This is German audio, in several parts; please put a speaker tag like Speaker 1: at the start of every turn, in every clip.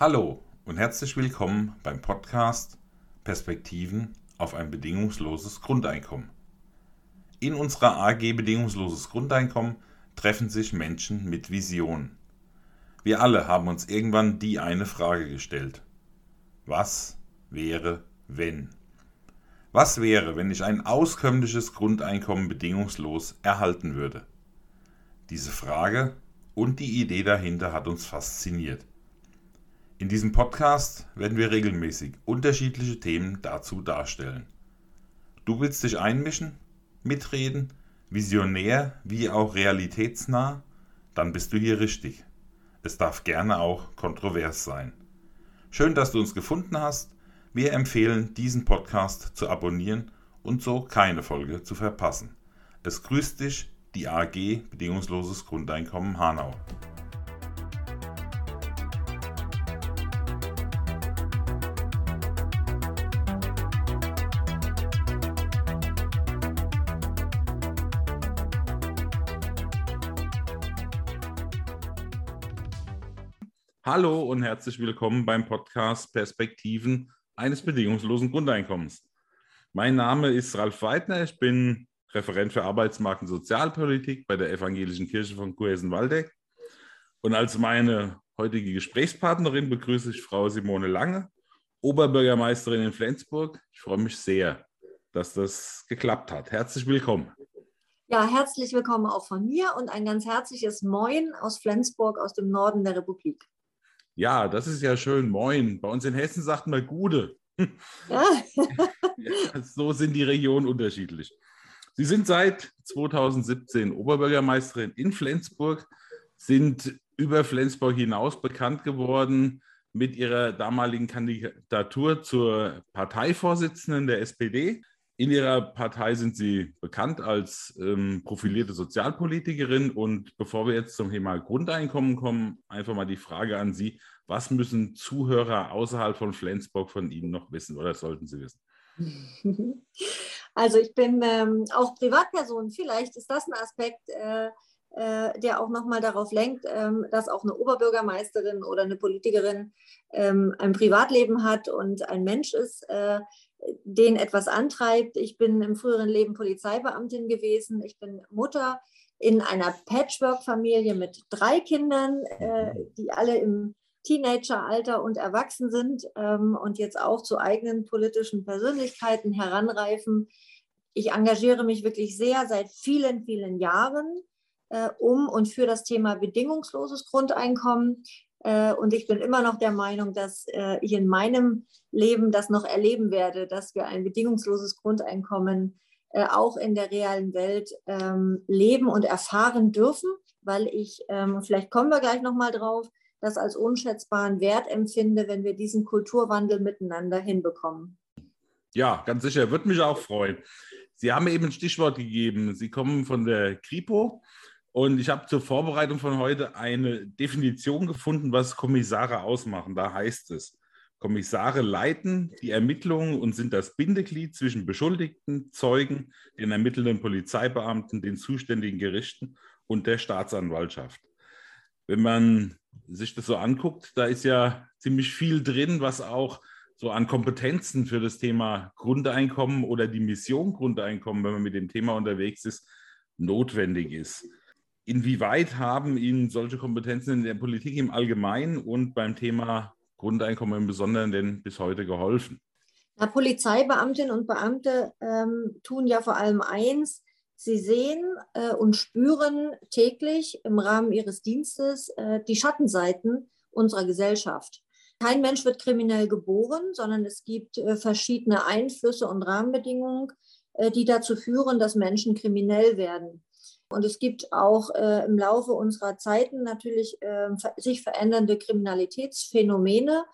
Speaker 1: Hallo und herzlich willkommen beim Podcast Perspektiven auf ein bedingungsloses Grundeinkommen. In unserer AG Bedingungsloses Grundeinkommen treffen sich Menschen mit Visionen. Wir alle haben uns irgendwann die eine Frage gestellt. Was wäre, wenn? Was wäre, wenn ich ein auskömmliches Grundeinkommen bedingungslos erhalten würde? Diese Frage und die Idee dahinter hat uns fasziniert. In diesem Podcast werden wir regelmäßig unterschiedliche Themen dazu darstellen. Du willst dich einmischen, mitreden, visionär wie auch realitätsnah? Dann bist du hier richtig. Es darf gerne auch kontrovers sein. Schön, dass du uns gefunden hast. Wir empfehlen, diesen Podcast zu abonnieren und so keine Folge zu verpassen. Es grüßt dich die AG Bedingungsloses Grundeinkommen Hanau. Hallo und herzlich willkommen beim Podcast Perspektiven eines bedingungslosen Grundeinkommens. Mein Name ist Ralf Weidner, ich bin Referent für Arbeitsmarkt und Sozialpolitik bei der Evangelischen Kirche von Kurhesen-Waldeck. Und als meine heutige Gesprächspartnerin begrüße ich Frau Simone Lange, Oberbürgermeisterin in Flensburg. Ich freue mich sehr, dass das geklappt hat. Herzlich willkommen.
Speaker 2: Ja, herzlich willkommen auch von mir und ein ganz herzliches Moin aus Flensburg, aus dem Norden der Republik.
Speaker 1: Ja, das ist ja schön. Moin. Bei uns in Hessen sagt man Gude. Ja. ja, so sind die Regionen unterschiedlich. Sie sind seit 2017 Oberbürgermeisterin in Flensburg, sind über Flensburg hinaus bekannt geworden mit ihrer damaligen Kandidatur zur Parteivorsitzenden der SPD. In Ihrer Partei sind Sie bekannt als ähm, profilierte Sozialpolitikerin. Und bevor wir jetzt zum Thema Grundeinkommen kommen, einfach mal die Frage an Sie. Was müssen Zuhörer außerhalb von Flensburg von Ihnen noch wissen oder sollten sie wissen?
Speaker 2: Also ich bin ähm, auch Privatperson. Vielleicht ist das ein Aspekt, äh, äh, der auch nochmal darauf lenkt, ähm, dass auch eine Oberbürgermeisterin oder eine Politikerin ähm, ein Privatleben hat und ein Mensch ist, äh, den etwas antreibt. Ich bin im früheren Leben Polizeibeamtin gewesen. Ich bin Mutter in einer Patchwork-Familie mit drei Kindern, äh, die alle im Teenageralter und erwachsen sind ähm, und jetzt auch zu eigenen politischen Persönlichkeiten heranreifen. Ich engagiere mich wirklich sehr seit vielen, vielen Jahren äh, um und für das Thema bedingungsloses Grundeinkommen. Äh, und ich bin immer noch der Meinung, dass äh, ich in meinem Leben das noch erleben werde, dass wir ein bedingungsloses Grundeinkommen äh, auch in der realen Welt ähm, leben und erfahren dürfen, weil ich, ähm, vielleicht kommen wir gleich nochmal drauf, das als unschätzbaren Wert empfinde, wenn wir diesen Kulturwandel miteinander hinbekommen.
Speaker 1: Ja, ganz sicher, würde mich auch freuen. Sie haben eben ein Stichwort gegeben. Sie kommen von der Kripo und ich habe zur Vorbereitung von heute eine Definition gefunden, was Kommissare ausmachen. Da heißt es, Kommissare leiten die Ermittlungen und sind das Bindeglied zwischen Beschuldigten, Zeugen, den ermittelnden Polizeibeamten, den zuständigen Gerichten und der Staatsanwaltschaft. Wenn man sich das so anguckt, da ist ja ziemlich viel drin, was auch so an Kompetenzen für das Thema Grundeinkommen oder die Mission Grundeinkommen, wenn man mit dem Thema unterwegs ist, notwendig ist. Inwieweit haben Ihnen solche Kompetenzen in der Politik im Allgemeinen und beim Thema Grundeinkommen im Besonderen denn bis heute geholfen?
Speaker 2: Na, Polizeibeamtinnen und Beamte ähm, tun ja vor allem eins, sie sehen äh, und spüren täglich im Rahmen ihres Dienstes äh, die Schattenseiten unserer Gesellschaft. Kein Mensch wird kriminell geboren, sondern es gibt äh, verschiedene Einflüsse und Rahmenbedingungen, äh, die dazu führen, dass Menschen kriminell werden. Und es gibt auch äh, im Laufe unserer Zeiten natürlich äh, sich verändernde Kriminalitätsphänomene.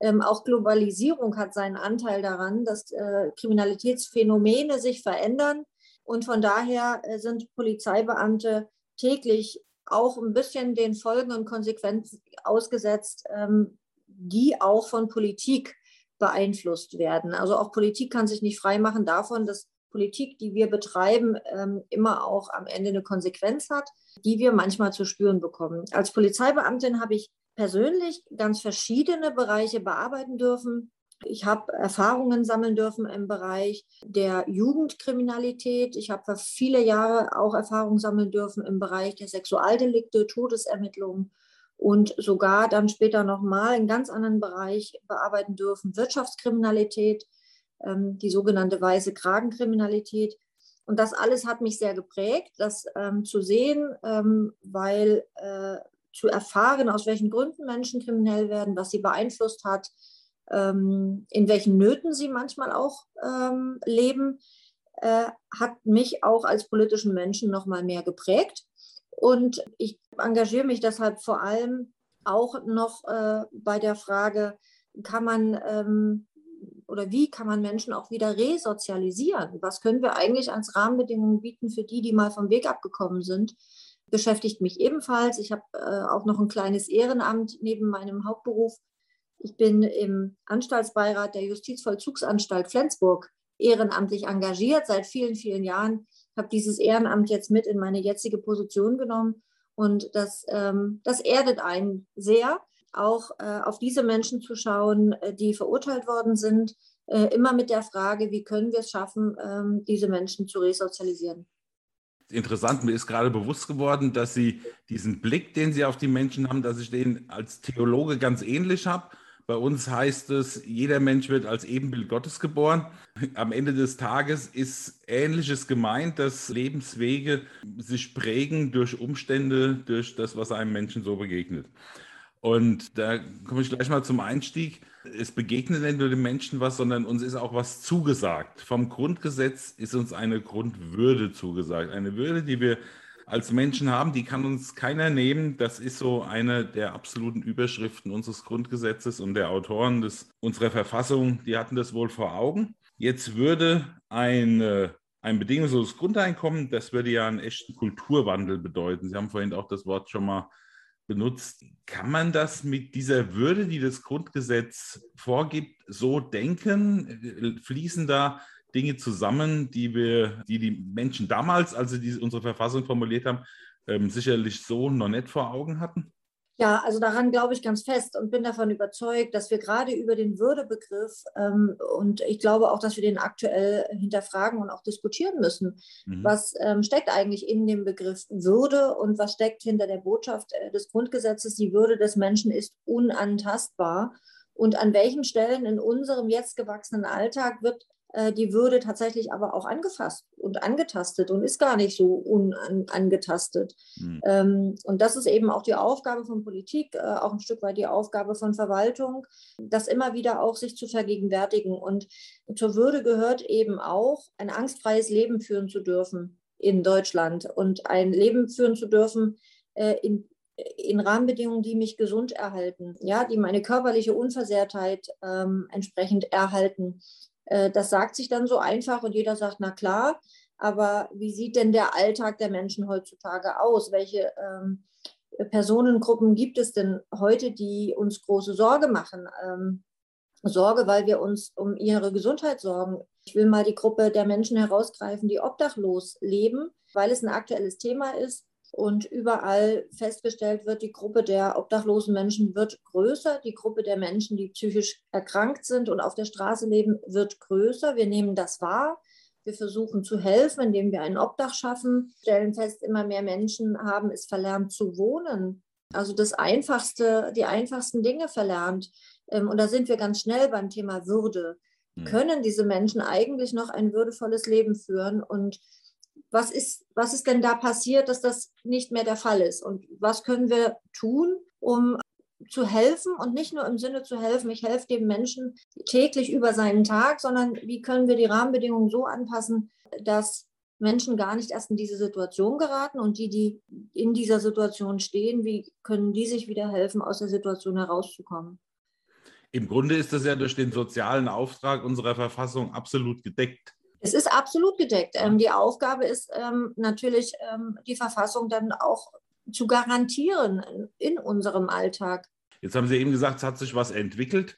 Speaker 2: Ähm, auch Globalisierung hat seinen Anteil daran, dass äh, Kriminalitätsphänomene sich verändern. Und von daher äh, sind Polizeibeamte täglich auch ein bisschen den Folgen und Konsequenzen ausgesetzt, ähm, die auch von Politik beeinflusst werden. Also auch Politik kann sich nicht freimachen davon, dass Politik, die wir betreiben, ähm, immer auch am Ende eine Konsequenz hat, die wir manchmal zu spüren bekommen. Als Polizeibeamtin habe ich persönlich ganz verschiedene Bereiche bearbeiten dürfen. Ich habe Erfahrungen sammeln dürfen im Bereich der Jugendkriminalität. Ich habe viele Jahre auch Erfahrungen sammeln dürfen im Bereich der Sexualdelikte, Todesermittlungen und sogar dann später nochmal einen ganz anderen Bereich bearbeiten dürfen, Wirtschaftskriminalität, ähm, die sogenannte weiße Kragenkriminalität. Und das alles hat mich sehr geprägt, das ähm, zu sehen, ähm, weil äh, zu erfahren, aus welchen Gründen Menschen kriminell werden, was sie beeinflusst hat, ähm, in welchen Nöten sie manchmal auch ähm, leben, äh, hat mich auch als politischen Menschen noch mal mehr geprägt. Und ich engagiere mich deshalb vor allem auch noch äh, bei der Frage, kann man ähm, oder wie kann man Menschen auch wieder resozialisieren? Was können wir eigentlich als Rahmenbedingungen bieten für die, die mal vom Weg abgekommen sind? Beschäftigt mich ebenfalls. Ich habe äh, auch noch ein kleines Ehrenamt neben meinem Hauptberuf ich bin im Anstaltsbeirat der Justizvollzugsanstalt Flensburg ehrenamtlich engagiert seit vielen, vielen Jahren. Ich habe dieses Ehrenamt jetzt mit in meine jetzige Position genommen und das, ähm, das erdet einen sehr, auch äh, auf diese Menschen zu schauen, äh, die verurteilt worden sind, äh, immer mit der Frage, wie können wir es schaffen, ähm, diese Menschen zu resozialisieren
Speaker 1: interessant, mir ist gerade bewusst geworden, dass Sie diesen Blick, den Sie auf die Menschen haben, dass ich den als Theologe ganz ähnlich habe. Bei uns heißt es, jeder Mensch wird als Ebenbild Gottes geboren. Am Ende des Tages ist Ähnliches gemeint, dass Lebenswege sich prägen durch Umstände, durch das, was einem Menschen so begegnet. Und da komme ich gleich mal zum Einstieg. Es begegnet nicht nur dem Menschen was, sondern uns ist auch was zugesagt. Vom Grundgesetz ist uns eine Grundwürde zugesagt. Eine Würde, die wir als Menschen haben, die kann uns keiner nehmen. Das ist so eine der absoluten Überschriften unseres Grundgesetzes und der Autoren des, unserer Verfassung, die hatten das wohl vor Augen. Jetzt würde eine, ein bedingungsloses Grundeinkommen, das würde ja einen echten Kulturwandel bedeuten. Sie haben vorhin auch das Wort schon mal benutzt. Kann man das mit dieser Würde, die das Grundgesetz vorgibt, so denken? Fließen da Dinge zusammen, die wir, die die Menschen damals, als sie diese, unsere Verfassung formuliert haben, ähm, sicherlich so noch nicht vor Augen hatten?
Speaker 2: Ja, also daran glaube ich ganz fest und bin davon überzeugt, dass wir gerade über den Würdebegriff ähm, und ich glaube auch, dass wir den aktuell hinterfragen und auch diskutieren müssen. Mhm. Was ähm, steckt eigentlich in dem Begriff Würde und was steckt hinter der Botschaft äh, des Grundgesetzes? Die Würde des Menschen ist unantastbar. Und an welchen Stellen in unserem jetzt gewachsenen Alltag wird die Würde tatsächlich aber auch angefasst und angetastet und ist gar nicht so unangetastet. Mhm. Und das ist eben auch die Aufgabe von Politik, äh, auch ein Stück weit die Aufgabe von Verwaltung, das immer wieder auch sich zu vergegenwärtigen. Und zur Würde gehört eben auch, ein angstfreies Leben führen zu dürfen in Deutschland und ein Leben führen zu dürfen äh, in in Rahmenbedingungen, die mich gesund erhalten, ja, die meine körperliche Unversehrtheit ähm, entsprechend erhalten, äh, das sagt sich dann so einfach und jeder sagt, na klar, aber wie sieht denn der Alltag der Menschen heutzutage aus? Welche ähm, Personengruppen gibt es denn heute, die uns große Sorge machen? Ähm, Sorge, weil wir uns um ihre Gesundheit sorgen. Ich will mal die Gruppe der Menschen herausgreifen, die obdachlos leben, weil es ein aktuelles Thema ist und überall festgestellt wird, die Gruppe der obdachlosen Menschen wird größer, die Gruppe der Menschen, die psychisch erkrankt sind und auf der Straße leben, wird größer. Wir nehmen das wahr. Wir versuchen zu helfen, indem wir ein Obdach schaffen, stellen fest, immer mehr Menschen haben es verlernt zu wohnen. Also das einfachste, die einfachsten Dinge verlernt. Ähm, und da sind wir ganz schnell beim Thema Würde. Hm. Können diese Menschen eigentlich noch ein würdevolles Leben führen? Und was ist, was ist denn da passiert, dass das nicht mehr der Fall ist? Und was können wir tun, um zu helfen und nicht nur im Sinne zu helfen, ich helfe dem Menschen täglich über seinen Tag, sondern wie können wir die Rahmenbedingungen so anpassen, dass Menschen gar nicht erst in diese Situation geraten und die, die in dieser Situation stehen, wie können die sich wieder helfen, aus der Situation herauszukommen?
Speaker 1: Im Grunde ist das ja durch den sozialen Auftrag unserer Verfassung absolut gedeckt.
Speaker 2: Es ist absolut gedeckt. Ähm, die Aufgabe ist ähm, natürlich, ähm, die Verfassung dann auch zu garantieren in unserem Alltag.
Speaker 1: Jetzt haben Sie eben gesagt, es hat sich was entwickelt.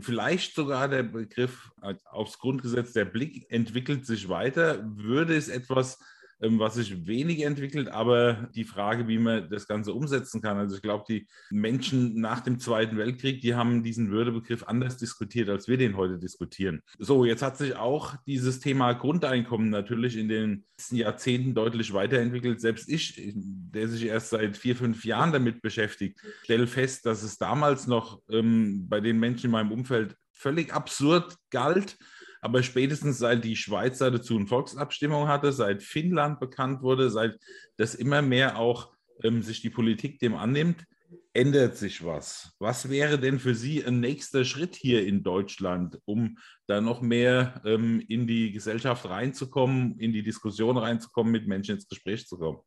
Speaker 1: Vielleicht sogar der Begriff aufs Grundgesetz, der Blick entwickelt sich weiter. Würde es etwas was sich wenig entwickelt, aber die Frage, wie man das Ganze umsetzen kann. Also ich glaube, die Menschen nach dem Zweiten Weltkrieg, die haben diesen Würdebegriff anders diskutiert, als wir den heute diskutieren. So, jetzt hat sich auch dieses Thema Grundeinkommen natürlich in den letzten Jahrzehnten deutlich weiterentwickelt. Selbst ich, der sich erst seit vier, fünf Jahren damit beschäftigt, stelle fest, dass es damals noch ähm, bei den Menschen in meinem Umfeld völlig absurd galt, aber spätestens seit die Schweiz dazu eine Volksabstimmung hatte, seit Finnland bekannt wurde, seit das immer mehr auch ähm, sich die Politik dem annimmt, ändert sich was. Was wäre denn für Sie ein nächster Schritt hier in Deutschland, um da noch mehr ähm, in die Gesellschaft reinzukommen, in die Diskussion reinzukommen, mit Menschen ins Gespräch zu kommen?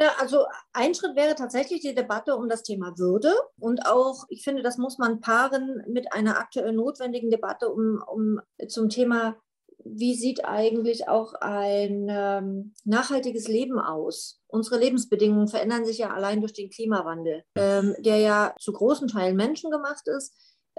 Speaker 2: Ja, also ein Schritt wäre tatsächlich die Debatte um das Thema Würde. Und auch, ich finde, das muss man paaren mit einer aktuell notwendigen Debatte um, um zum Thema, wie sieht eigentlich auch ein ähm, nachhaltiges Leben aus? Unsere Lebensbedingungen verändern sich ja allein durch den Klimawandel, ähm, der ja zu großen Teilen menschengemacht ist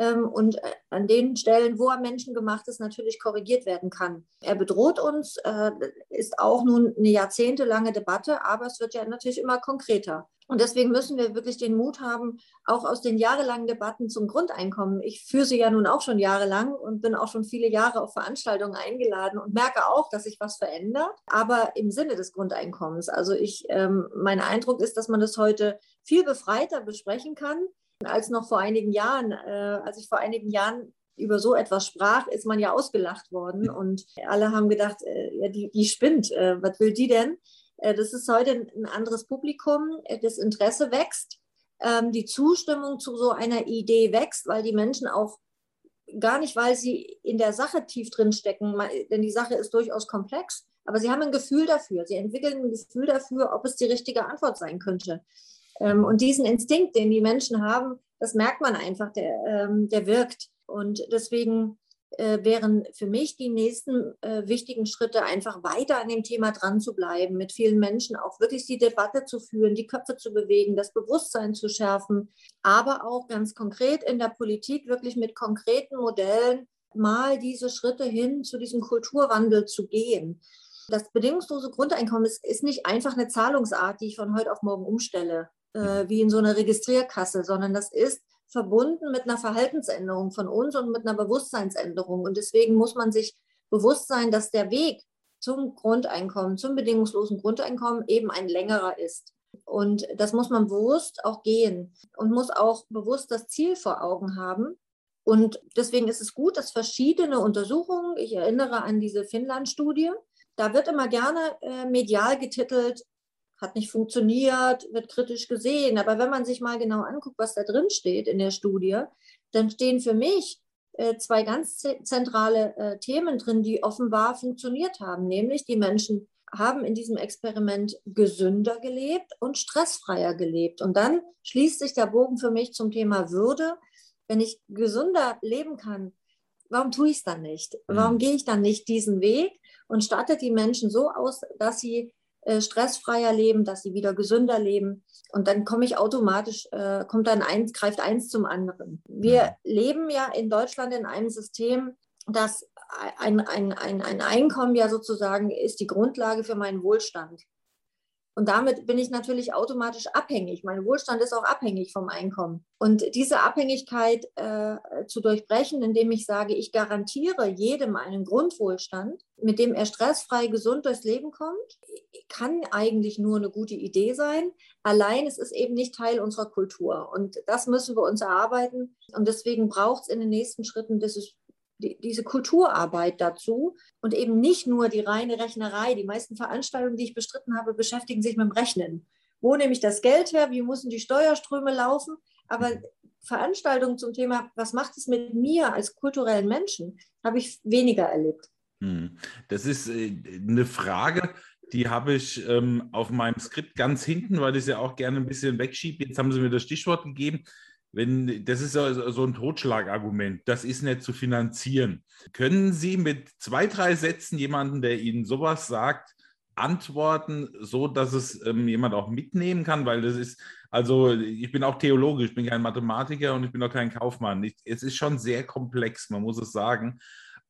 Speaker 2: und äh, an den Stellen, wo er menschengemacht ist, natürlich korrigiert werden kann. Er bedroht uns, äh, ist auch nun eine jahrzehntelange Debatte, aber es wird ja natürlich immer konkreter. Und deswegen müssen wir wirklich den Mut haben, auch aus den jahrelangen Debatten zum Grundeinkommen. Ich führe sie ja nun auch schon jahrelang und bin auch schon viele Jahre auf Veranstaltungen eingeladen und merke auch, dass sich was verändert, aber im Sinne des Grundeinkommens. Also ich, ähm, mein Eindruck ist, dass man das heute viel befreiter besprechen kann als noch vor einigen Jahren. Äh, als ich vor einigen Jahren über so etwas sprach, ist man ja ausgelacht worden und alle haben gedacht, äh, ja, die, die spinnt, äh, was will die denn? Äh, das ist heute ein anderes Publikum, äh, das Interesse wächst, ähm, die Zustimmung zu so einer Idee wächst, weil die Menschen auch gar nicht, weil sie in der Sache tief drin stecken, denn die Sache ist durchaus komplex, aber sie haben ein Gefühl dafür, sie entwickeln ein Gefühl dafür, ob es die richtige Antwort sein könnte. Ähm, und diesen Instinkt, den die Menschen haben, das merkt man einfach, der, ähm, der wirkt. Und deswegen äh, wären für mich die nächsten äh, wichtigen Schritte, einfach weiter an dem Thema dran zu bleiben, mit vielen Menschen auch wirklich die Debatte zu führen, die Köpfe zu bewegen, das Bewusstsein zu schärfen, aber auch ganz konkret in der Politik wirklich mit konkreten Modellen mal diese Schritte hin zu diesem Kulturwandel zu gehen. Das bedingungslose Grundeinkommen ist, ist nicht einfach eine Zahlungsart, die ich von heute auf morgen umstelle äh, wie in so einer Registrierkasse, sondern das ist verbunden mit einer Verhaltensänderung von uns und mit einer Bewusstseinsänderung. Und deswegen muss man sich bewusst sein, dass der Weg zum Grundeinkommen, zum bedingungslosen Grundeinkommen eben ein längerer ist. Und das muss man bewusst auch gehen und muss auch bewusst das Ziel vor Augen haben. Und deswegen ist es gut, dass verschiedene Untersuchungen, ich erinnere an diese Finnland-Studie, da wird immer gerne äh, medial getitelt, hat nicht funktioniert, wird kritisch gesehen. Aber wenn man sich mal genau anguckt, was da drin steht in der Studie, dann stehen für mich äh, zwei ganz zentrale äh, Themen drin, die offenbar funktioniert haben. Nämlich die Menschen haben in diesem Experiment gesünder gelebt und stressfreier gelebt. Und dann schließt sich der Bogen für mich zum Thema Würde. Wenn ich gesünder leben kann, warum tue ich es dann nicht? Warum mhm. gehe ich dann nicht diesen Weg und stattet die Menschen so aus, dass sie äh, stressfreier leben, dass sie wieder gesünder leben. Und dann komme ich automatisch, äh, kommt dann eins, greift eins zum anderen. Wir mhm. leben ja in Deutschland in einem System, das ein, ein, ein, ein Einkommen ja sozusagen ist die Grundlage für meinen Wohlstand. Und damit bin ich natürlich automatisch abhängig. Mein Wohlstand ist auch abhängig vom Einkommen. Und diese Abhängigkeit äh, zu durchbrechen, indem ich sage, ich garantiere jedem einen Grundwohlstand, mit dem er stressfrei, gesund durchs Leben kommt, kann eigentlich nur eine gute Idee sein. Allein es ist eben nicht Teil unserer Kultur. Und das müssen wir uns erarbeiten. Und deswegen braucht es in den nächsten Schritten dieses die, diese Kulturarbeit dazu und eben nicht nur die reine Rechnerei. Die meisten Veranstaltungen, die ich bestritten habe, beschäftigen sich mit dem Rechnen. Wo nehme ich das Geld her? Wie müssen die Steuerströme laufen? Aber Veranstaltungen zum Thema, was macht es mit mir als kulturellen Menschen, habe ich weniger erlebt.
Speaker 1: Hm. Das ist äh, eine Frage, die habe ich ähm, auf meinem Skript ganz hinten, weil ich es ja auch gerne ein bisschen wegschiebe. Jetzt haben Sie mir das Stichwort gegeben. Wenn, das ist so ein Totschlagargument, das ist nicht zu finanzieren. Können Sie mit zwei, drei Sätzen jemanden, der Ihnen sowas sagt, antworten, so dass es ähm, jemand auch mitnehmen kann? Weil das ist, also ich bin auch Theologe, ich bin kein Mathematiker und ich bin auch kein Kaufmann. Ich, es ist schon sehr komplex, man muss es sagen.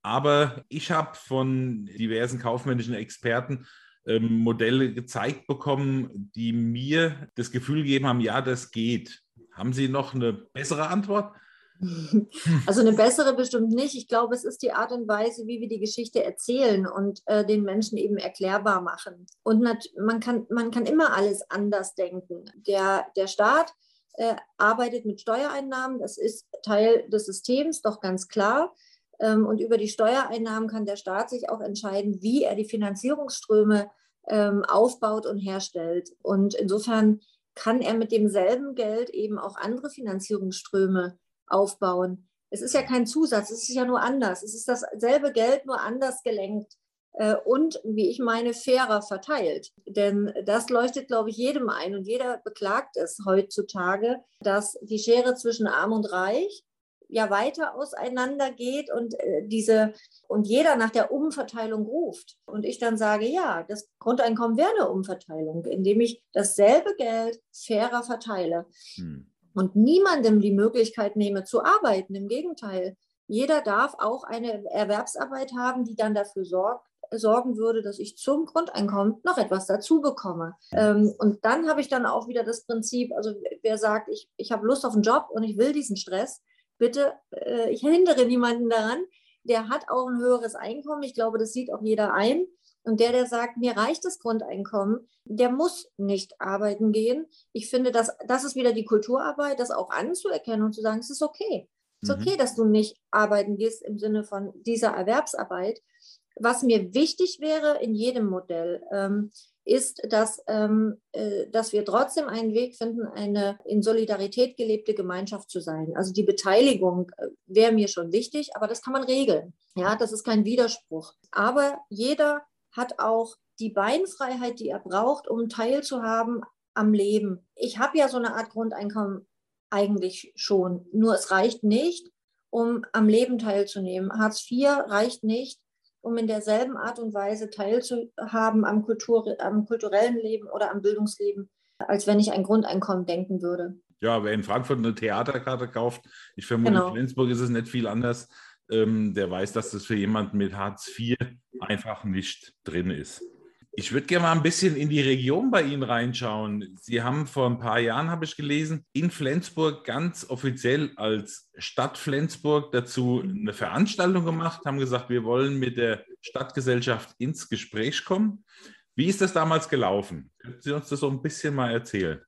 Speaker 1: Aber ich habe von diversen kaufmännischen Experten ähm, Modelle gezeigt bekommen, die mir das Gefühl gegeben haben, ja, das geht. Haben Sie noch eine bessere Antwort?
Speaker 2: Also eine bessere bestimmt nicht. Ich glaube, es ist die Art und Weise, wie wir die Geschichte erzählen und äh, den Menschen eben erklärbar machen. Und man kann, man kann immer alles anders denken. Der, der Staat äh, arbeitet mit Steuereinnahmen, das ist Teil des Systems, doch ganz klar. Ähm, und über die Steuereinnahmen kann der Staat sich auch entscheiden, wie er die Finanzierungsströme ähm, aufbaut und herstellt. Und insofern kann er mit demselben Geld eben auch andere Finanzierungsströme aufbauen. Es ist ja kein Zusatz, es ist ja nur anders. Es ist dasselbe Geld, nur anders gelenkt äh, und, wie ich meine, fairer verteilt. Denn das leuchtet, glaube ich, jedem ein und jeder beklagt es heutzutage, dass die Schere zwischen Arm und Reich ja weiter auseinander geht und äh, diese und jeder nach der Umverteilung ruft. Und ich dann sage, ja, das Grundeinkommen wäre eine Umverteilung, indem ich dasselbe Geld fairer verteile. Hm. Und niemandem die Möglichkeit nehme zu arbeiten. Im Gegenteil, jeder darf auch eine Erwerbsarbeit haben, die dann dafür sorgt, sorgen würde, dass ich zum Grundeinkommen noch etwas dazu bekomme. Ähm, und dann habe ich dann auch wieder das Prinzip, also wer sagt, ich, ich habe Lust auf einen Job und ich will diesen Stress, bitte, äh, ich hindere niemanden daran, der hat auch ein höheres Einkommen. Ich glaube, das sieht auch jeder ein. Und der, der sagt, mir reicht das Grundeinkommen, der muss nicht arbeiten gehen. Ich finde, das, das ist wieder die Kulturarbeit, das auch anzuerkennen und zu sagen, es ist okay. Es ist mhm. okay, dass du nicht arbeiten gehst im Sinne von dieser Erwerbsarbeit. Was mir wichtig wäre in jedem Modell, ähm, ist, dass, ähm, äh, dass wir trotzdem einen Weg finden, eine in Solidarität gelebte Gemeinschaft zu sein. Also die Beteiligung äh, wäre mir schon wichtig, aber das kann man regeln. Ja, das ist kein Widerspruch. Aber jeder hat auch die Beinfreiheit, die er braucht, um teilzuhaben am Leben. Ich habe ja so eine Art Grundeinkommen eigentlich schon, nur es reicht nicht, um am Leben teilzunehmen. Hartz IV reicht nicht, um in derselben Art und Weise teilzuhaben am, Kultur, am kulturellen Leben oder am Bildungsleben, als wenn ich ein Grundeinkommen denken würde.
Speaker 1: Ja, wer in Frankfurt eine Theaterkarte kauft, ich vermute, genau. in Flensburg ist es nicht viel anders, ähm, der weiß, dass das für jemanden mit Hartz IV einfach nicht drin ist. Ich würde gerne mal ein bisschen in die Region bei Ihnen reinschauen. Sie haben vor ein paar Jahren, habe ich gelesen, in Flensburg ganz offiziell als Stadt Flensburg dazu eine Veranstaltung gemacht, haben gesagt, wir wollen mit der Stadtgesellschaft ins Gespräch kommen. Wie ist das damals gelaufen? Können Sie uns das so ein bisschen mal erzählen?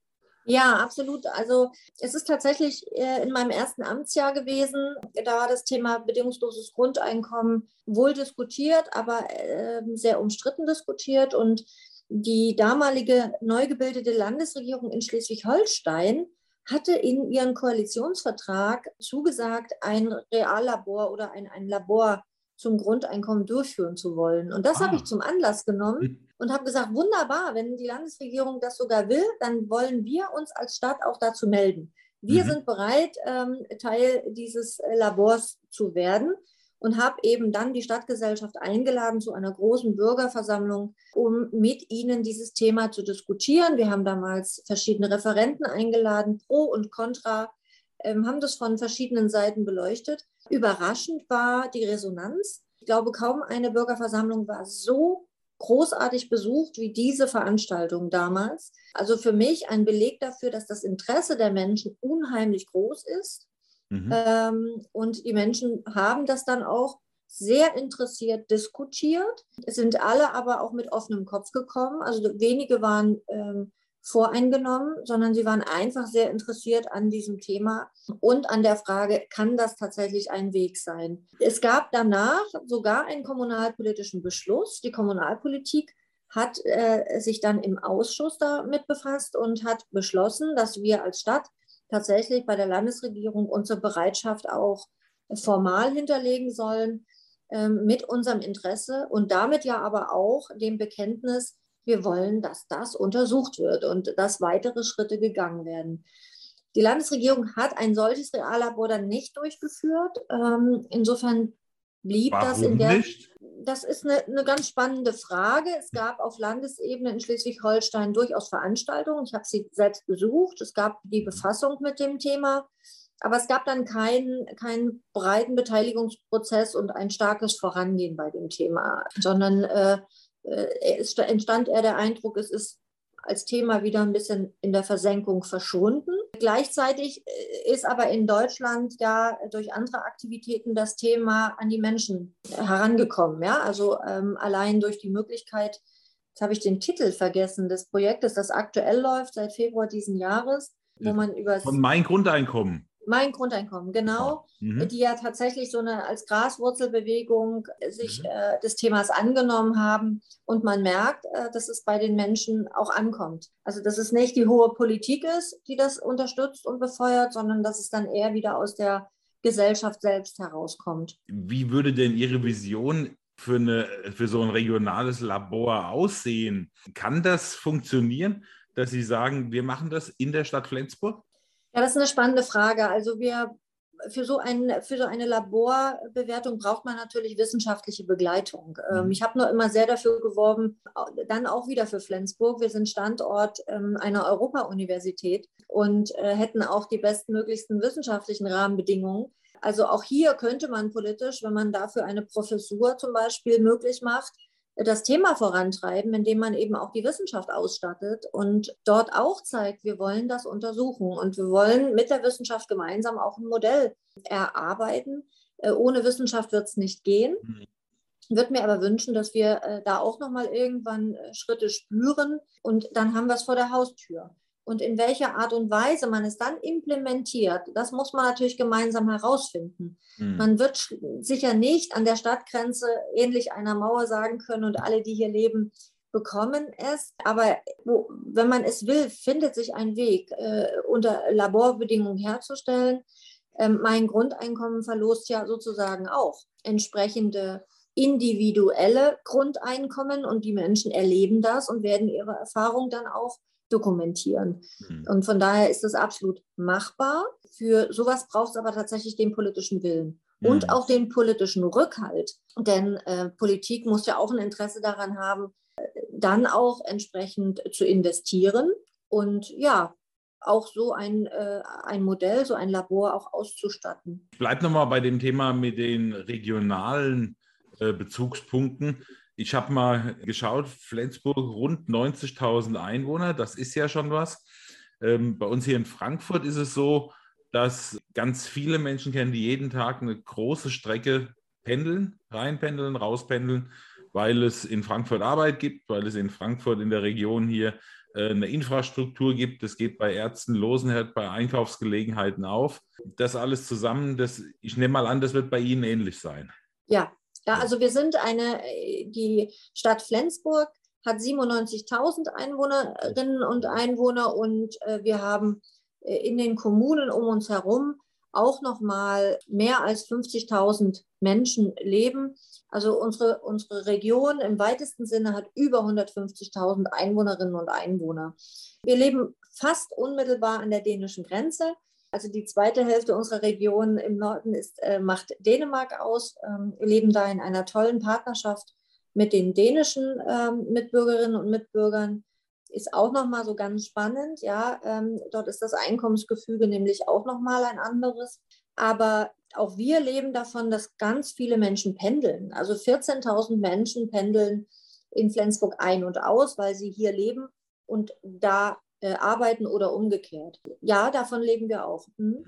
Speaker 2: Ja, absolut. Also es ist tatsächlich äh, in meinem ersten Amtsjahr gewesen. Da war das Thema bedingungsloses Grundeinkommen wohl diskutiert, aber ähm, sehr umstritten diskutiert. Und die damalige neu gebildete Landesregierung in Schleswig-Holstein hatte in ihren Koalitionsvertrag zugesagt, ein Reallabor oder ein, ein Labor zum Grundeinkommen durchführen zu wollen. Und das ah. habe ich zum Anlass genommen hm. Und habe gesagt, wunderbar, wenn die Landesregierung das sogar will, dann wollen wir uns als Stadt auch dazu melden. Wir mhm. sind bereit, ähm, Teil dieses äh, Labors zu werden und habe eben dann die Stadtgesellschaft eingeladen zu einer großen Bürgerversammlung, um mit ihnen dieses Thema zu diskutieren. Wir haben damals verschiedene Referenten eingeladen, pro und contra, ähm, haben das von verschiedenen Seiten beleuchtet. Überraschend war die Resonanz. Ich glaube, kaum eine Bürgerversammlung war so großartig besucht wie diese Veranstaltung damals. Also für mich ein Beleg dafür, dass das Interesse der Menschen unheimlich groß ist. Mhm. Ähm, und die Menschen haben das dann auch sehr interessiert diskutiert. Es sind alle aber auch mit offenem Kopf gekommen. Also wenige waren ähm, voreingenommen, sondern sie waren einfach sehr interessiert an diesem Thema und an der Frage, kann das tatsächlich ein Weg sein? Es gab danach sogar einen kommunalpolitischen Beschluss. Die Kommunalpolitik hat äh, sich dann im Ausschuss damit befasst und hat beschlossen, dass wir als Stadt tatsächlich bei der Landesregierung unsere Bereitschaft auch formal hinterlegen sollen äh, mit unserem Interesse und damit ja aber auch dem Bekenntnis, wir wollen, dass das untersucht wird und dass weitere Schritte gegangen werden. Die Landesregierung hat ein solches Reallabor dann nicht durchgeführt. Ähm, insofern blieb Warum das in der. Nicht? Das ist eine, eine, ganz spannende Frage. Es gab auf Landesebene in Schleswig-Holstein durchaus Veranstaltungen. Ich habe sie selbst besucht. Es gab die Befassung mit dem Thema. Aber es gab dann keinen, keinen breiten Beteiligungsprozess und ein starkes Vorangehen bei dem Thema, sondern äh, entstand eher der Eindruck, es ist als Thema wieder ein bisschen in der Versenkung verschwunden. Gleichzeitig äh, ist aber in Deutschland ja durch andere Aktivitäten das Thema an die Menschen herangekommen. Ja? Also ähm, allein durch die Möglichkeit, jetzt habe ich den Titel vergessen, des Projektes, das aktuell läuft seit Februar diesen Jahres, wo man über...
Speaker 1: Von mein Grundeinkommen.
Speaker 2: Mein Grundeinkommen, genau, mhm. die ja tatsächlich so eine als Graswurzelbewegung sich mhm. äh, des Themas angenommen haben und man merkt, äh, dass es bei den Menschen auch ankommt. Also dass es nicht die hohe Politik ist, die das unterstützt und befeuert, sondern dass es dann eher wieder aus der Gesellschaft selbst herauskommt.
Speaker 1: Wie würde denn Ihre Vision für, eine, für so ein regionales Labor aussehen? Kann das funktionieren, dass Sie sagen, wir machen das in der Stadt Flensburg?
Speaker 2: Ja, das ist eine spannende Frage. Also wir für so, ein, für so eine Laborbewertung braucht man natürlich wissenschaftliche Begleitung. Ähm, mhm. ich habe nur immer sehr dafür geworben, dann auch wieder für Flensburg. Wir sind Standort ähm, einer Europa-Universität und äh, hätten auch die bestmöglichsten wissenschaftlichen Rahmenbedingungen. Also auch hier könnte man politisch, wenn man dafür eine Professur zum Beispiel möglich macht, das Thema vorantreiben, indem man eben auch die Wissenschaft ausstattet und dort auch zeigt, wir wollen das untersuchen und wir wollen mit der Wissenschaft gemeinsam auch ein Modell erarbeiten. Äh, ohne Wissenschaft wird es nicht gehen. Mhm. Ich würde mir aber wünschen, dass wir äh, da auch nochmal irgendwann äh, Schritte spüren und dann haben wir es vor der Haustür und in welcher Art und Weise man es dann implementiert, das muss man natürlich gemeinsam herausfinden. Mhm. Man wird sicher nicht an der Stadtgrenze ähnlich einer Mauer sagen können und alle, die hier leben, bekommen es. Aber wo, wenn man es will, findet sich ein Weg, äh, unter Laborbedingungen herzustellen. Ähm, mein Grundeinkommen verlost ja sozusagen auch entsprechende individuelle Grundeinkommen und die Menschen erleben das und werden ihre Erfahrung dann auch dokumentieren. Mhm. Und von daher ist das absolut machbar. Für sowas braucht es aber tatsächlich den politischen Willen und auch den politischen Rückhalt. Denn äh, Politik muss ja auch ein Interesse daran haben, dann auch entsprechend zu investieren und ja, auch so ein, äh, ein Modell, so ein Labor auch auszustatten.
Speaker 1: Ich bleibe nochmal bei dem Thema mit den regionalen äh, Bezugspunkten. Ich habe mal geschaut, Flensburg rund 90.000 Einwohner, das ist ja schon was. Ähm, bei uns hier in Frankfurt ist es so, dass ganz viele Menschen kennen, die jeden Tag eine große Strecke pendeln, reinpendeln, rauspendeln, weil es in Frankfurt Arbeit gibt, weil es in Frankfurt in der Region hier äh, eine Infrastruktur gibt. Das geht bei Ärzten los und hört bei Einkaufsgelegenheiten auf. Das alles zusammen, das, ich nehme mal an, das wird bei Ihnen ähnlich sein.
Speaker 2: Ja, ja, also wir sind eine, die Stadt Flensburg hat 97.000 Einwohnerinnen und Einwohner und äh, wir haben äh, in den Kommunen um uns herum auch noch mal mehr als 50.000 Menschen leben. Also unsere, unsere Region im weitesten Sinne hat über 150.000 Einwohnerinnen und Einwohner. Wir leben fast unmittelbar an der dänischen Grenze. Also die zweite Hälfte unserer Region im Norden ist, äh, macht Dänemark aus. Ähm, wir leben da in einer tollen Partnerschaft mit den dänischen ähm, Mitbürgerinnen und Mitbürgern. Ist auch nochmal so ganz spannend. Ja, ähm, dort ist das Einkommensgefüge nämlich auch nochmal ein anderes. Aber auch wir leben davon, dass ganz viele Menschen pendeln. Also 14.000 Menschen pendeln in Flensburg ein und aus, weil sie hier leben und da äh, arbeiten oder umgekehrt. Ja, davon leben wir auch. Hm?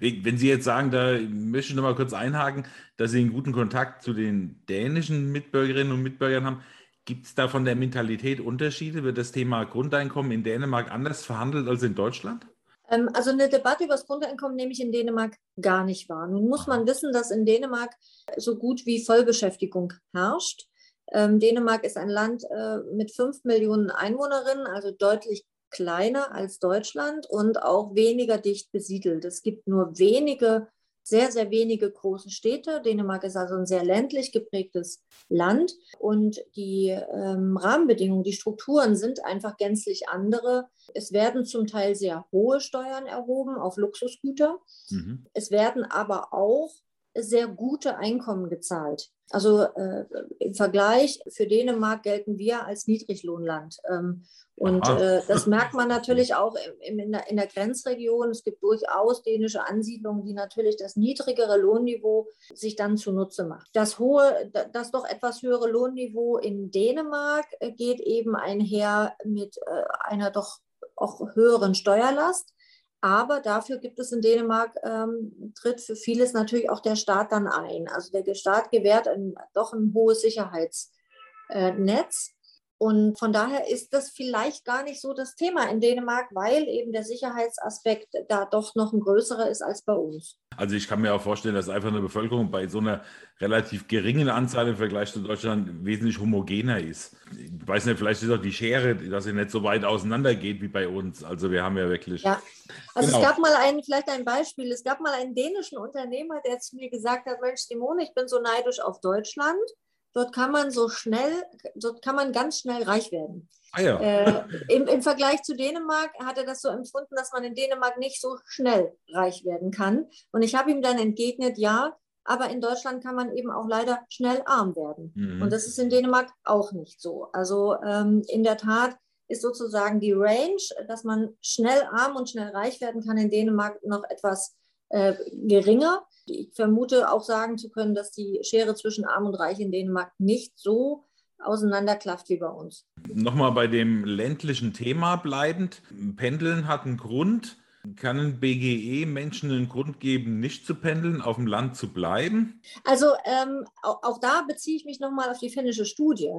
Speaker 1: Wenn Sie jetzt sagen, da möchte ich noch mal kurz einhaken, dass Sie einen guten Kontakt zu den dänischen Mitbürgerinnen und Mitbürgern haben. Gibt es da von der Mentalität Unterschiede? Wird das Thema Grundeinkommen in Dänemark anders verhandelt als in Deutschland?
Speaker 2: Ähm, also eine Debatte über das Grundeinkommen nehme ich in Dänemark gar nicht wahr. Nun muss man wissen, dass in Dänemark so gut wie Vollbeschäftigung herrscht. Ähm, Dänemark ist ein Land äh, mit fünf Millionen Einwohnerinnen, also deutlich kleiner als Deutschland und auch weniger dicht besiedelt. Es gibt nur wenige, sehr, sehr wenige große Städte. Dänemark ist also ein sehr ländlich geprägtes Land und die ähm, Rahmenbedingungen, die Strukturen sind einfach gänzlich andere. Es werden zum Teil sehr hohe Steuern erhoben auf Luxusgüter. Mhm. Es werden aber auch sehr gute Einkommen gezahlt. Also äh, im Vergleich für Dänemark gelten wir als Niedriglohnland. Ähm, und äh, das merkt man natürlich auch im, in, der, in, der, Grenzregion. Es gibt durchaus dänische Ansiedlungen, die natürlich das niedrigere Lohnniveau sich dann zunutze machen. Das hohe, das doch etwas höhere Lohnniveau in Dänemark äh, geht eben einher mit äh, einer doch auch höheren Steuerlast. Aber dafür gibt es in Dänemark, ähm, tritt für vieles natürlich auch der Staat dann ein. Also der Staat gewährt ein, doch ein hohes Sicherheitsnetz. Und von daher ist das vielleicht gar nicht so das Thema in Dänemark, weil eben der Sicherheitsaspekt da doch noch ein größerer ist als bei uns.
Speaker 1: Also ich kann mir auch vorstellen, dass einfach eine Bevölkerung bei so einer relativ geringen Anzahl im Vergleich zu Deutschland wesentlich homogener ist. Ich weiß nicht, vielleicht ist auch die Schere, dass sie nicht so weit auseinander geht wie bei uns. Also wir haben ja wirklich.
Speaker 2: Ja, also genau. es gab mal ein, vielleicht ein Beispiel. Es gab mal einen dänischen Unternehmer, der zu mir gesagt hat, Mensch, Simone, ich bin so neidisch auf Deutschland dort kann man so schnell, dort kann man ganz schnell reich werden. Ah ja. äh, im, Im Vergleich zu Dänemark hat er das so empfunden, dass man in Dänemark nicht so schnell reich werden kann. Und ich habe ihm dann entgegnet, ja, aber in Deutschland kann man eben auch leider schnell arm werden. Mhm. Und das ist in Dänemark auch nicht so. Also ähm, in der Tat ist sozusagen die Range, dass man schnell arm und schnell reich werden kann, in Dänemark noch etwas äh, geringer. Ich vermute auch sagen zu können, dass die Schere zwischen Arm und Reich in Dänemark nicht so auseinanderklafft wie bei uns.
Speaker 1: Nochmal bei dem ländlichen Thema bleibend. Pendeln hat einen Grund. Kann ein BGE Menschen einen Grund geben, nicht zu pendeln, auf dem Land zu bleiben?
Speaker 2: Also ähm, auch, auch, da beziehe ich mich nochmal auf die finnische Studie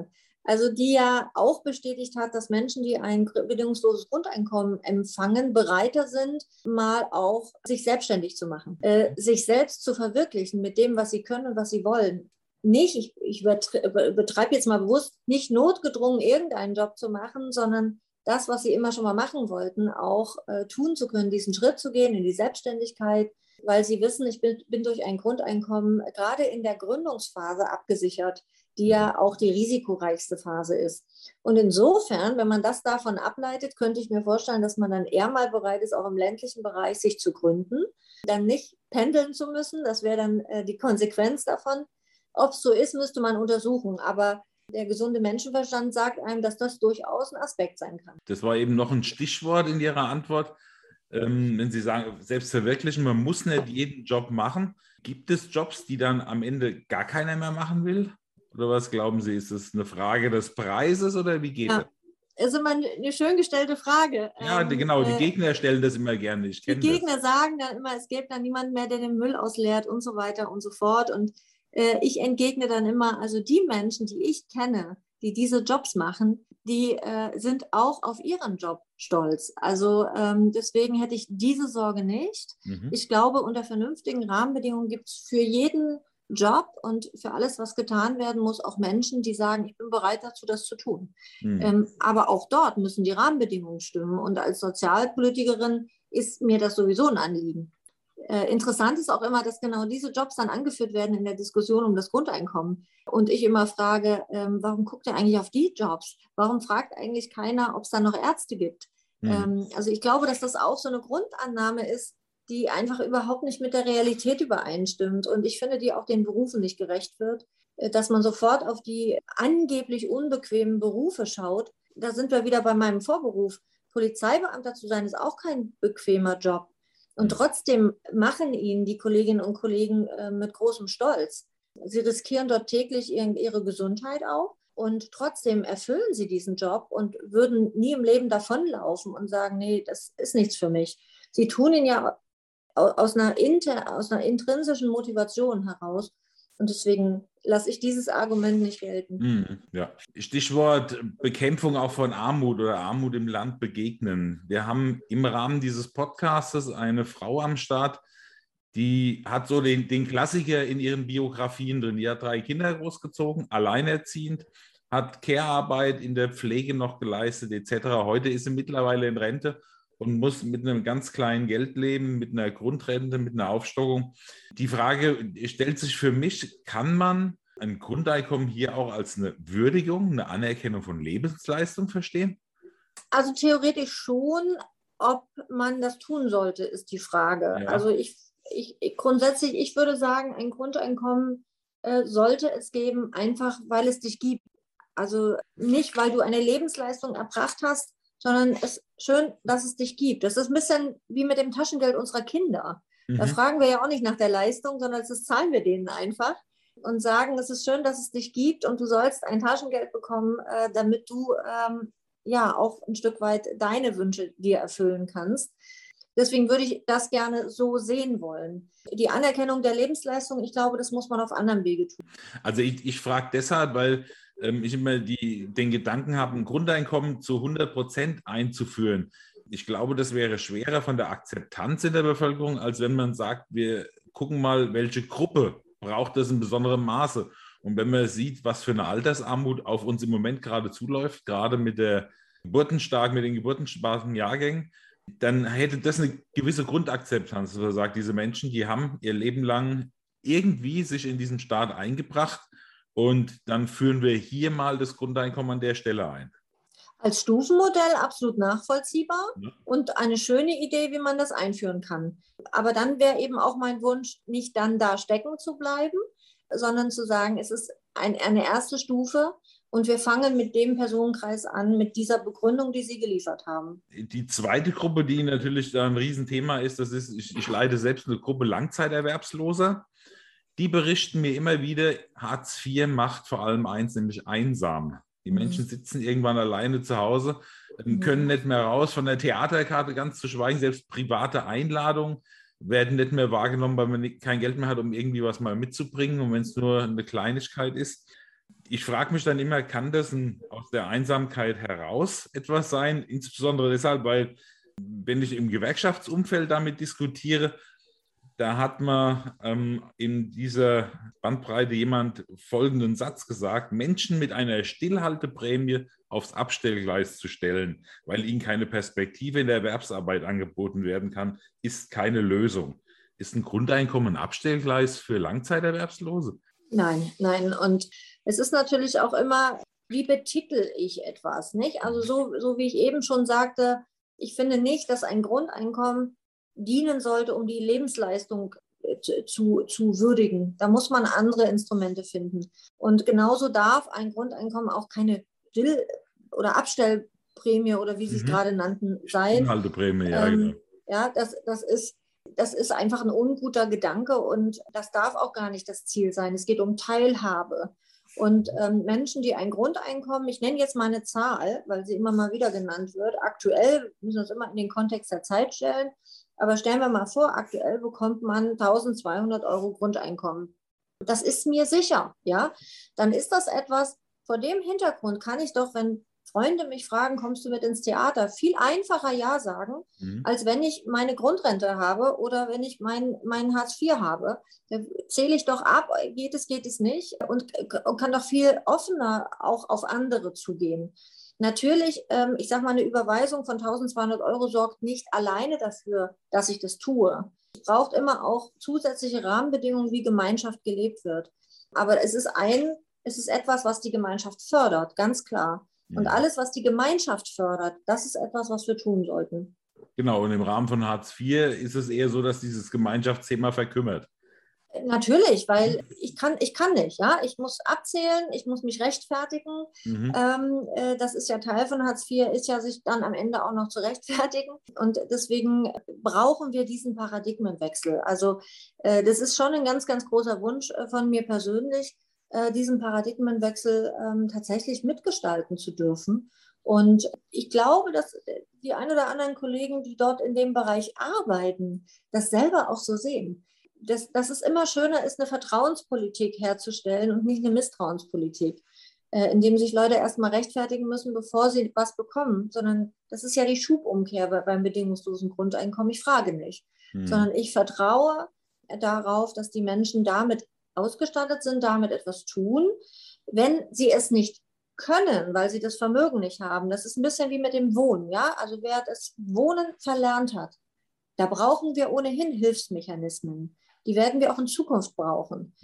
Speaker 2: also die ja auch bestätigt hat, dass Menschen, die ein bedingungsloses Grundeinkommen empfangen, bereiter sind, mal auch sich selbstständig zu machen, äh, sich selbst zu verwirklichen mit dem, was sie können und was sie wollen. Nicht, ich, ich betreibe jetzt mal bewusst, nicht notgedrungen irgendeinen Job zu machen, sondern das, was sie immer schon mal machen wollten, auch äh, tun zu können, diesen Schritt zu gehen in die Selbstständigkeit, weil sie wissen, ich bin, bin durch ein Grundeinkommen gerade in der Gründungsphase abgesichert die ja auch die risikoreichste Phase ist. Und insofern, wenn man das davon ableitet, könnte ich mir vorstellen, dass man dann eher mal bereit ist, auch im ländlichen Bereich sich zu gründen, dann nicht pendeln zu müssen. Das wäre dann äh, die Konsequenz davon. Ob es so ist, müsste man untersuchen. Aber der gesunde Menschenverstand sagt einem, dass das durchaus ein Aspekt sein kann.
Speaker 1: Das war eben noch ein Stichwort in Ihrer Antwort. Ähm, wenn Sie sagen, selbstverwirklichen, man muss nicht jeden Job machen. Gibt es Jobs, die dann am Ende gar keiner mehr machen will? Oder was glauben Sie? Ist es eine Frage des Preises oder wie geht ja. das?
Speaker 2: ist immer eine schön gestellte Frage.
Speaker 1: Ja, die, genau, die äh, Gegner stellen das immer gerne. Ich
Speaker 2: die Gegner das. sagen dann immer, es gäbe dann niemanden mehr, der den Müll ausleert und so weiter und so fort. Und äh, ich entgegne dann immer, also die Menschen, die ich kenne, die diese Jobs machen, die äh, sind auch auf ihren Job stolz. Also ähm, deswegen hätte ich diese Sorge nicht. Mhm. Ich glaube, unter vernünftigen Rahmenbedingungen gibt es für jeden Job und für alles, was getan werden muss, auch Menschen, die sagen, ich bin bereit dazu, das zu tun. Mhm. Ähm, aber auch dort müssen die Rahmenbedingungen stimmen. Und als Sozialpolitikerin ist mir das sowieso ein Anliegen. Äh, interessant ist auch immer, dass genau diese Jobs dann angeführt werden in der Diskussion um das Grundeinkommen. Und ich immer frage, ähm, warum guckt ihr eigentlich auf die Jobs? Warum fragt eigentlich keiner, ob es da noch Ärzte gibt? Mhm. Ähm, also ich glaube, dass das auch so eine Grundannahme ist, die einfach überhaupt nicht mit der Realität übereinstimmt. Und ich finde, die auch den Berufen nicht gerecht wird, äh, dass man sofort auf die angeblich unbequemen Berufe schaut. Da sind wir wieder bei meinem Vorberuf. Polizeibeamter zu sein, ist auch kein bequemer Job. Und mhm. trotzdem machen ihn die Kolleginnen und Kollegen äh, mit großem Stolz. Sie riskieren dort täglich ihre Gesundheit auch. Und trotzdem erfüllen sie diesen Job und würden nie im Leben davonlaufen und sagen, nee, das ist nichts für mich. Sie tun ihn ja aus einer, inter, aus einer intrinsischen Motivation heraus. Und deswegen lasse ich dieses Argument nicht gelten.
Speaker 1: Hm, ja. Stichwort Bekämpfung auch von Armut oder Armut im Land begegnen. Wir haben im Rahmen dieses Podcastes eine Frau am Start, die hat so den, den Klassiker in ihren Biografien drin. Die hat drei Kinder großgezogen, alleinerziehend, hat Care-Arbeit in der Pflege noch geleistet, etc. Heute ist sie mittlerweile in Rente und muss mit einem ganz kleinen Geld leben, mit einer Grundrente, mit einer Aufstockung. Die Frage stellt sich für mich, kann man ein Grundeinkommen hier auch als eine Würdigung, eine Anerkennung von Lebensleistung verstehen?
Speaker 2: Also theoretisch schon, ob man das tun sollte, ist die Frage. Ja. Also ich ich, ich, grundsätzlich, ich würde sagen, ein Grundeinkommen äh, sollte es geben, einfach weil es dich gibt. Also nicht, weil du eine Lebensleistung erbracht hast, sondern es ist schön, dass es dich gibt. Das ist ein bisschen wie mit dem Taschengeld unserer Kinder. Mhm. Da fragen wir ja auch nicht nach der Leistung, sondern das zahlen wir denen einfach und sagen, es ist schön, dass es dich gibt und du sollst ein Taschengeld bekommen, äh, damit du ähm, ja auch ein Stück weit deine Wünsche dir erfüllen kannst. Deswegen würde ich das gerne so sehen wollen. Die Anerkennung der Lebensleistung, ich glaube, das muss man auf anderem Wege tun.
Speaker 1: Also ich, ich frage deshalb, weil ähm, ich immer die, den Gedanken habe, ein Grundeinkommen zu 100 Prozent einzuführen. Ich glaube, das wäre schwerer von der Akzeptanz in der Bevölkerung, als wenn man sagt, wir gucken mal, welche Gruppe braucht das in besonderem Maße. Und wenn man sieht, was für eine Altersarmut auf uns im Moment gerade zuläuft, gerade mit der geburtenstarken, mit den geburtenstarken Jahrgängen, dann hätte das eine gewisse Grundakzeptanz, dass man sagt, diese Menschen, die haben ihr Leben lang irgendwie sich in diesen Staat eingebracht und dann führen wir hier mal das Grundeinkommen an der Stelle ein.
Speaker 2: Als Stufenmodell absolut nachvollziehbar ja. und eine schöne Idee, wie man das einführen kann. Aber dann wäre eben auch mein Wunsch, nicht dann da stecken zu bleiben, sondern zu sagen, es ist ein, eine erste Stufe und wir fangen mit dem Personenkreis an, mit dieser Begründung, die Sie geliefert haben.
Speaker 1: Die zweite Gruppe, die natürlich da ein Riesenthema ist, das ist, ich, ich leite selbst eine Gruppe Langzeiterwerbsloser die berichten mir immer wieder, Hartz IV macht vor allem eins, nämlich einsam. Die mhm. Menschen sitzen irgendwann alleine zu Hause, mhm. können nicht mehr raus, von der Theaterkarte ganz zu schweigen, selbst private Einladungen werden nicht mehr wahrgenommen, weil man kein Geld mehr hat, um irgendwie was mal mitzubringen und wenn es nur eine Kleinigkeit ist. Ich frage mich dann immer, kann das ein, aus der Einsamkeit heraus etwas sein? Insbesondere deshalb, weil wenn ich im Gewerkschaftsumfeld damit diskutiere, da hat man ähm, in dieser Bandbreite jemand folgenden Satz gesagt, Menschen mit einer Stillhalteprämie aufs Abstellgleis zu stellen, weil ihnen keine Perspektive in der Erwerbsarbeit angeboten werden kann, ist keine Lösung. Ist ein Grundeinkommen ein Abstellgleis für Langzeiterwerbslose?
Speaker 2: Nein, nein. Und es ist natürlich auch immer, wie betitel ich etwas, nicht? Also so, so wie ich eben schon sagte, ich finde nicht, dass ein Grundeinkommen dienen sollte, um die Lebensleistung äh, zu, zu würdigen. Da muss man andere Instrumente finden. Und genauso darf ein Grundeinkommen auch keine Still- oder Abstellprämie oder wie Sie es mhm. gerade nannten sein.
Speaker 1: Inhalteprämie, ja, ähm, genau.
Speaker 2: Ja, das, das, ist, das ist einfach ein unguter Gedanke und das darf auch gar nicht das Ziel sein. Es geht um Teilhabe. Und ähm, Menschen, die ein Grundeinkommen, ich nenne jetzt mal eine Zahl, weil sie immer mal wieder genannt wird, aktuell müssen wir es immer in den Kontext der Zeit stellen, aber stellen wir mal vor, aktuell bekommt man 1200 Euro Grundeinkommen. Das ist mir sicher, ja. Dann ist das etwas, vor dem Hintergrund kann ich doch, wenn Freunde mich fragen, kommst du mit ins Theater, viel einfacher Ja sagen, mhm. als wenn ich meine Grundrente habe oder wenn ich mein, mein Hartz IV habe. Da zähle ich doch ab, geht es, geht es nicht und, und kann doch viel offener auch auf andere zugehen. Natürlich, ähm, ich sage mal, eine Überweisung von 1200 Euro sorgt nicht alleine dafür, dass ich das tue. Es braucht immer auch zusätzliche Rahmenbedingungen, wie Gemeinschaft gelebt wird. Aber es ist ein, es ist etwas, was die Gemeinschaft fördert, ganz klar. Und alles, was die Gemeinschaft fördert, das ist etwas, was wir tun sollten.
Speaker 1: Genau, und im Rahmen von Hartz IV ist es eher so, dass dieses Gemeinschaftsthema verkümmert.
Speaker 2: Natürlich, weil ich kann, ich kann nicht, ja. Ich muss abzählen, ich muss mich rechtfertigen. Mhm. Ähm, äh, das ist ja Teil von Hartz IV, ist ja sich dann am Ende auch noch zu rechtfertigen. Und deswegen brauchen wir diesen Paradigmenwechsel. Also äh, das ist schon ein ganz, ganz großer Wunsch äh, von mir persönlich, äh, diesen Paradigmenwechsel ähm, tatsächlich mitgestalten zu dürfen. Und ich glaube, dass die ein oder anderen Kollegen, die dort in dem Bereich arbeiten, das selber auch so sehen dass, dass es immer schöner ist, eine Vertrauenspolitik herzustellen und nicht eine Misstrauenspolitik, äh, indem sich Leute erstmal rechtfertigen müssen, bevor sie was bekommen, sondern das ist ja die Schubumkehr beim bedingungslosen Grundeinkommen. Ich frage nicht, hm. sondern ich vertraue darauf, dass die Menschen damit ausgestattet sind, damit etwas tun. Wenn sie es nicht können, weil sie das Vermögen nicht haben, das ist ein bisschen wie mit dem Wohnen, ja? Also wer das Wohnen verlernt hat, da brauchen wir ohnehin Hilfsmechanismen. Die werden wir auch in Zukunft brauchen.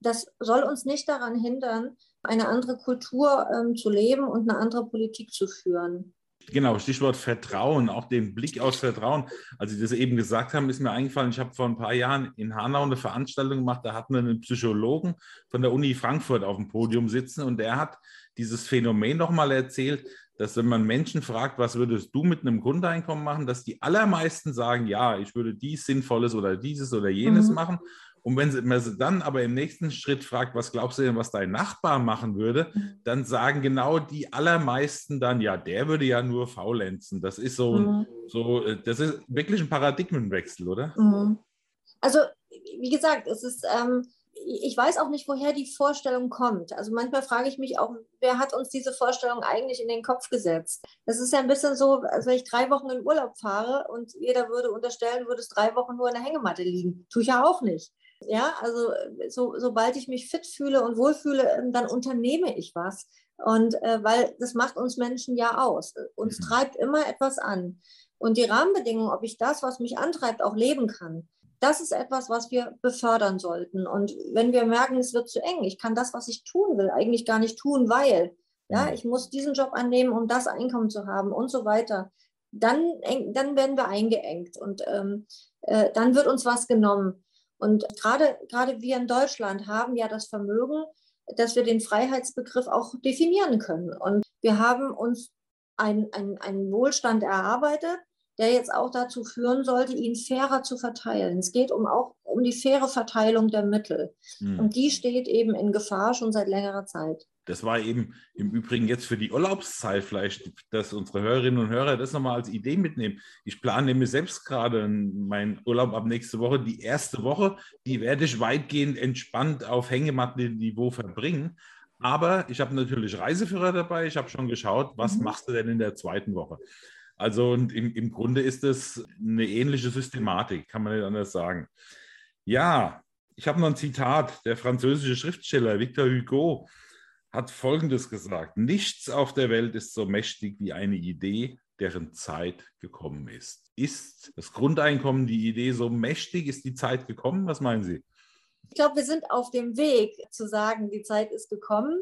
Speaker 2: Das soll uns nicht daran hindern, eine andere Kultur ähm, zu leben und eine andere Politik zu führen.
Speaker 1: Genau, Stichwort Vertrauen, auch den Blick aus Vertrauen. Als Sie das eben gesagt haben, ist mir eingefallen, ich habe vor ein paar Jahren in Hanau eine Veranstaltung gemacht, da hatten wir einen Psychologen von der Uni Frankfurt auf dem Podium sitzen und der hat dieses Phänomen nochmal erzählt, dass wenn man Menschen fragt, was würdest du mit einem Grundeinkommen machen, dass die allermeisten sagen, ja, ich würde dies Sinnvolles oder dieses oder jenes mhm. machen. Und wenn man sie dann aber im nächsten Schritt fragt, was glaubst du denn, was dein Nachbar machen würde, mhm. dann sagen genau die allermeisten dann, ja, der würde ja nur faulenzen. Das ist so, mhm. so äh, das ist wirklich ein Paradigmenwechsel, oder?
Speaker 2: Mhm. Also, wie gesagt, es ist, ähm, ich weiß auch nicht, woher die Vorstellung kommt. Also manchmal frage ich mich auch, wer hat uns diese Vorstellung eigentlich in den Kopf gesetzt? Das ist ja ein bisschen so, als wenn ich drei Wochen in Urlaub fahre und jeder würde unterstellen, du würdest drei Wochen nur in der Hängematte liegen. Tue ich ja auch nicht. Ja, also so, sobald ich mich fit fühle und wohlfühle, ähm, dann unternehme ich was. Und äh, weil das macht uns Menschen ja aus. Uns mhm. treibt immer etwas an. Und die Rahmenbedingungen, ob ich das, was mich antreibt, auch leben kann, das ist etwas, was wir befördern sollten. Und wenn wir merken, es wird zu eng, ich kann das, was ich tun will, eigentlich gar nicht tun, weil, ja, mhm. ich muss diesen Job annehmen, um das Einkommen zu haben und so weiter, dann, dann werden wir eingeengt und ähm, äh, dann wird uns was genommen. Und gerade, gerade wir in Deutschland haben ja das Vermögen, dass wir den Freiheitsbegriff auch definieren können. Und wir haben uns einen ein Wohlstand erarbeitet, der jetzt auch dazu führen sollte, ihn fairer zu verteilen. Es geht um auch um die faire Verteilung der Mittel. Mhm. Und die steht eben in Gefahr schon seit längerer Zeit.
Speaker 1: Das war eben im Übrigen jetzt für die Urlaubszeit vielleicht, dass unsere Hörerinnen und Hörer das nochmal als Idee mitnehmen. Ich plane nämlich selbst gerade meinen Urlaub ab nächste Woche. Die erste Woche, die werde ich weitgehend entspannt auf Hängematten-Niveau verbringen. Aber ich habe natürlich Reiseführer dabei. Ich habe schon geschaut, was mhm. machst du denn in der zweiten Woche? Also und im, im Grunde ist es eine ähnliche Systematik, kann man nicht anders sagen. Ja, ich habe noch ein Zitat. Der französische Schriftsteller Victor Hugo hat Folgendes gesagt. Nichts auf der Welt ist so mächtig wie eine Idee, deren Zeit gekommen ist. Ist das Grundeinkommen die Idee so mächtig? Ist die Zeit gekommen? Was meinen Sie?
Speaker 2: Ich glaube, wir sind auf dem Weg zu sagen, die Zeit ist gekommen.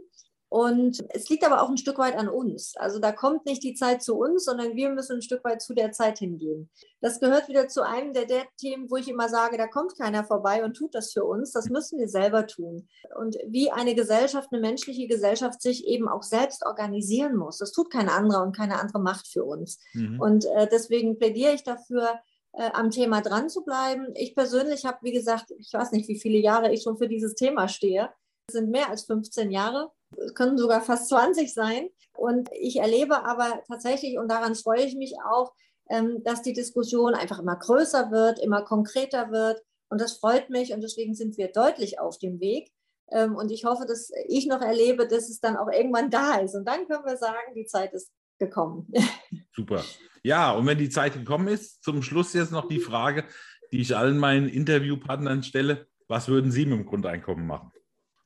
Speaker 2: Und es liegt aber auch ein Stück weit an uns. Also da kommt nicht die Zeit zu uns, sondern wir müssen ein Stück weit zu der Zeit hingehen. Das gehört wieder zu einem der, der Themen, wo ich immer sage, da kommt keiner vorbei und tut das für uns. Das müssen wir selber tun. Und wie eine Gesellschaft, eine menschliche Gesellschaft sich eben auch selbst organisieren muss. Das tut kein anderer und keine andere Macht für uns. Mhm. Und äh, deswegen plädiere ich dafür, äh, am Thema dran zu bleiben. Ich persönlich habe, wie gesagt, ich weiß nicht, wie viele Jahre ich schon für dieses Thema stehe. Das sind mehr als 15 Jahre es können sogar fast 20 sein. Und ich erlebe aber tatsächlich, und daran freue ich mich auch, ähm, dass die Diskussion einfach immer größer wird, immer konkreter wird. Und das freut mich und deswegen sind wir deutlich auf dem Weg. Ähm, und ich hoffe, dass ich noch erlebe, dass es dann auch irgendwann da ist. Und dann können wir sagen, die Zeit ist gekommen.
Speaker 1: Super. Ja, und wenn die Zeit gekommen ist, zum Schluss jetzt noch die Frage, die ich allen meinen Interviewpartnern stelle. Was würden Sie mit dem Grundeinkommen machen?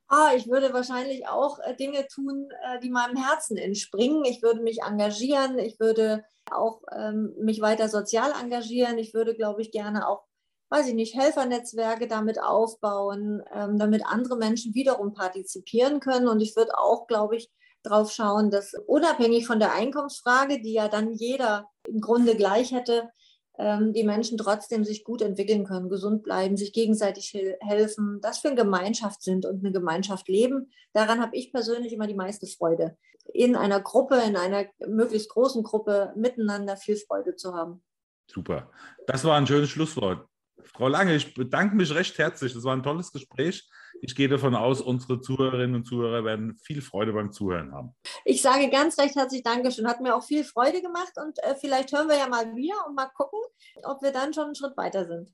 Speaker 2: Ah, ich würde wahrscheinlich auch äh, Dinge tun, äh, die meinem Herzen entspringen. Ich würde mich engagieren, ich würde auch ähm, mich weiter sozial engagieren. Ich würde, glaube ich, gerne auch, weiß ich nicht, Helfernetzwerke damit aufbauen, ähm, damit andere Menschen wiederum partizipieren können. Und ich würde auch, glaube ich, darauf schauen, dass unabhängig von der Einkommensfrage, die ja dann jeder im Grunde gleich hätte, die Menschen trotzdem sich gut entwickeln können, gesund bleiben, sich gegenseitig helfen, das für eine Gemeinschaft sind und eine Gemeinschaft leben. Daran habe ich persönlich immer die meiste Freude. In einer Gruppe, in einer möglichst großen Gruppe miteinander viel Freude zu haben.
Speaker 1: Super. Das war ein schönes Schlusswort. Frau Lange, ich bedanke mich recht herzlich. Das war ein tolles Gespräch. Ich gehe davon aus, unsere Zuhörerinnen und Zuhörer werden viel Freude beim Zuhören haben.
Speaker 2: Ich sage ganz recht herzlich Dankeschön. Hat mir auch viel Freude gemacht und äh, vielleicht hören wir ja mal wieder und mal gucken, ob wir dann schon einen Schritt weiter sind.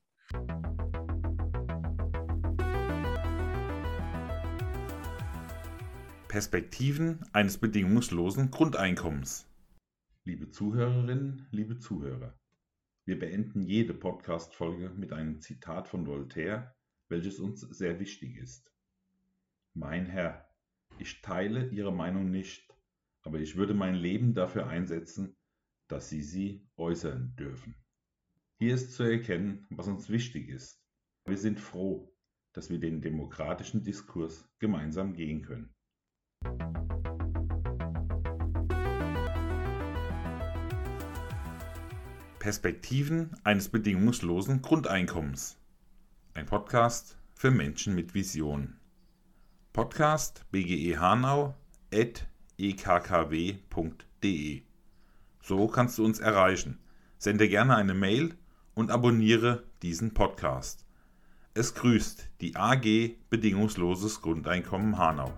Speaker 1: Perspektiven eines bedingungslosen Grundeinkommens. Liebe Zuhörerinnen, liebe Zuhörer, wir beenden jede Podcast-Folge mit einem Zitat von Voltaire, welches uns sehr wichtig ist. Mein Herr, ich teile Ihre Meinung nicht, aber ich würde mein Leben dafür einsetzen, dass Sie sie äußern dürfen. Hier ist zu erkennen, was uns wichtig ist. Wir sind froh, dass wir den demokratischen Diskurs gemeinsam gehen können. Perspektiven eines bedingungslosen Grundeinkommens. Ein Podcast für Menschen mit Vision. Podcast BGE Hanau at ekkw.de. So kannst du uns erreichen. Sende gerne eine Mail und abonniere diesen Podcast. Es grüßt die AG Bedingungsloses Grundeinkommen Hanau.